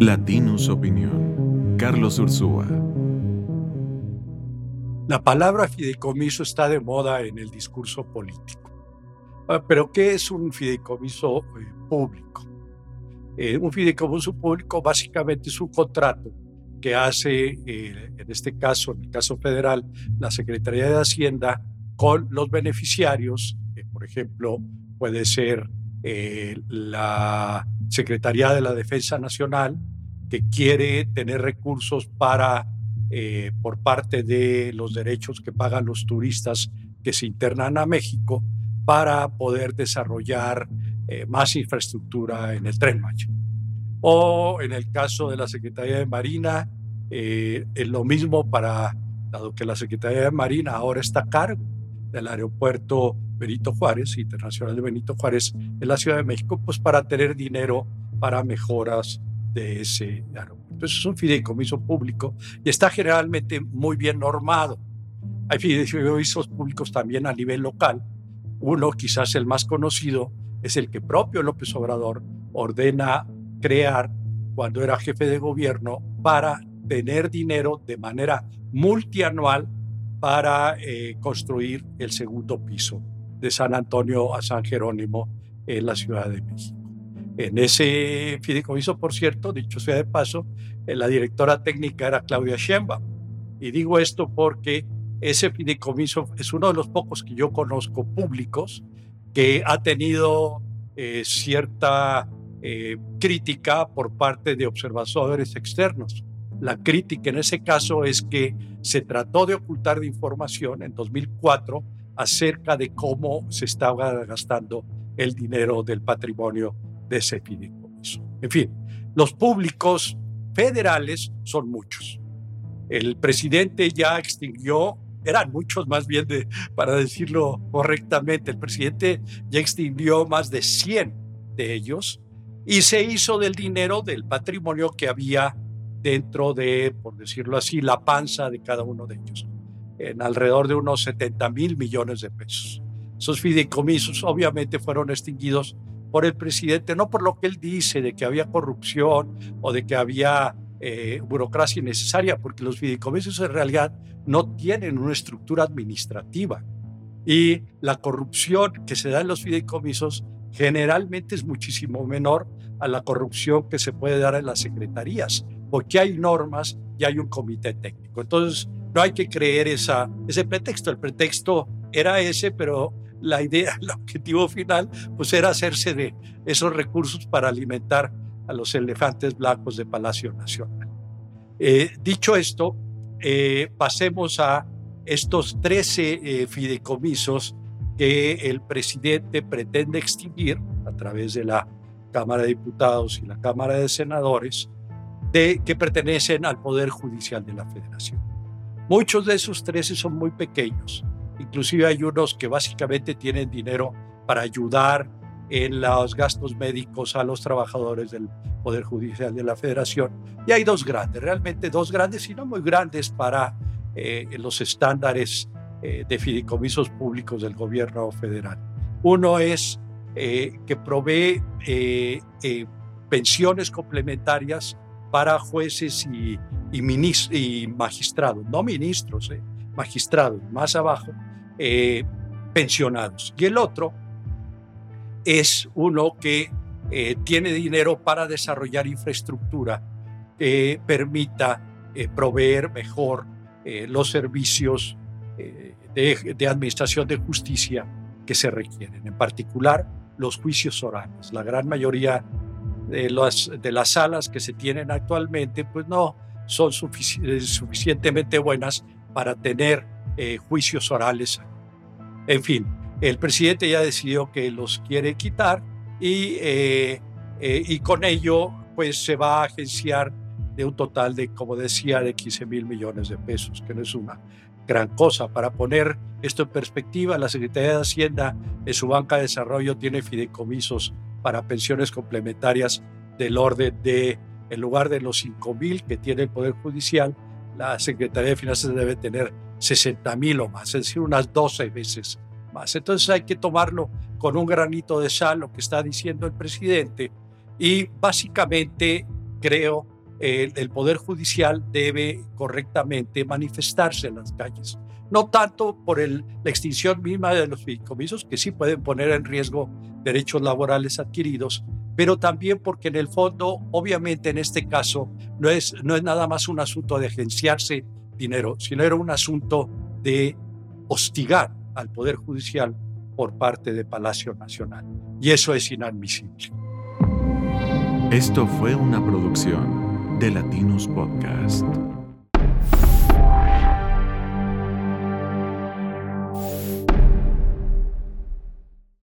Latinus Opinión. Carlos Ursúa. La palabra fideicomiso está de moda en el discurso político. Ah, pero ¿qué es un fideicomiso eh, público? Eh, un fideicomiso público básicamente es un contrato que hace, eh, en este caso, en el caso federal, la Secretaría de Hacienda con los beneficiarios, por ejemplo, puede ser la Secretaría de la Defensa Nacional, que quiere tener recursos para, eh, por parte de los derechos que pagan los turistas que se internan a México, para poder desarrollar eh, más infraestructura en el tren Maya. O en el caso de la Secretaría de Marina, eh, es lo mismo para, dado que la Secretaría de Marina ahora está a cargo del aeropuerto Benito Juárez, Internacional de Benito Juárez, en la Ciudad de México, pues para tener dinero para mejoras de ese aeropuerto. Entonces es un fideicomiso público y está generalmente muy bien normado. Hay fideicomisos públicos también a nivel local. Uno, quizás el más conocido, es el que propio López Obrador ordena crear cuando era jefe de gobierno para tener dinero de manera multianual para eh, construir el segundo piso de San Antonio a San Jerónimo en la Ciudad de México. En ese fideicomiso, por cierto, dicho sea de paso, eh, la directora técnica era Claudia Sheinbaum. Y digo esto porque ese fideicomiso es uno de los pocos que yo conozco públicos que ha tenido eh, cierta eh, crítica por parte de observadores externos. La crítica en ese caso es que se trató de ocultar de información en 2004 acerca de cómo se estaba gastando el dinero del patrimonio de ese fideicomiso. En fin, los públicos federales son muchos. El presidente ya extinguió, eran muchos más bien, de, para decirlo correctamente, el presidente ya extinguió más de 100 de ellos y se hizo del dinero del patrimonio que había dentro de, por decirlo así, la panza de cada uno de ellos, en alrededor de unos 70 mil millones de pesos. Esos fideicomisos obviamente fueron extinguidos por el presidente, no por lo que él dice de que había corrupción o de que había eh, burocracia innecesaria, porque los fideicomisos en realidad no tienen una estructura administrativa. Y la corrupción que se da en los fideicomisos generalmente es muchísimo menor a la corrupción que se puede dar en las secretarías, porque hay normas y hay un comité técnico. Entonces, no hay que creer esa, ese pretexto. El pretexto era ese, pero la idea, el objetivo final, pues era hacerse de esos recursos para alimentar a los elefantes blancos de Palacio Nacional. Eh, dicho esto, eh, pasemos a estos 13 eh, fideicomisos que el presidente pretende extinguir a través de la Cámara de Diputados y la Cámara de Senadores, de, que pertenecen al Poder Judicial de la Federación. Muchos de esos 13 son muy pequeños, Inclusive hay unos que básicamente tienen dinero para ayudar en los gastos médicos a los trabajadores del Poder Judicial de la Federación. Y hay dos grandes, realmente dos grandes y no muy grandes para eh, los estándares eh, de fideicomisos públicos del gobierno federal. Uno es eh, que provee pensiones complementarias para jueces y, y magistrados, no ministros, magistrados, más abajo, eh, pensionados. Y el otro es uno que eh, tiene dinero para desarrollar infraestructura que permita eh, proveer mejor los servicios de, administración de justicia que se requieren, en particular los juicios orales. La gran mayoría de las, de las salas que se tienen actualmente pues no son suficientemente buenas para tener juicios orales en fin, el presidente ya decidió que los quiere quitar y, eh, eh, y con ello pues se va a agenciar de un total de, como decía, de 15 mil millones de pesos, que no es una gran cosa. Para poner esto en perspectiva, la Secretaría de Hacienda en su banca de desarrollo tiene fideicomisos para pensiones complementarias del orden de, en lugar de los 5 mil que tiene el Poder Judicial, la Secretaría de Finanzas debe tener 60 mil o más, es decir, unas 12 veces más. Entonces hay que tomarlo con un granito de sal, lo que está diciendo el presidente, y básicamente creo, el Poder Judicial debe correctamente manifestarse en las calles. No tanto por el, la extinción misma de los fideicomisos, que sí pueden poner en riesgo derechos laborales adquiridos, pero también porque en el fondo, obviamente en este caso, no es, no es nada más un asunto de agenciarse dinero, sino era un asunto de hostigar al Poder Judicial por parte de Palacio Nacional. Y eso es inadmisible. Esto fue una producción de Latinos Podcast.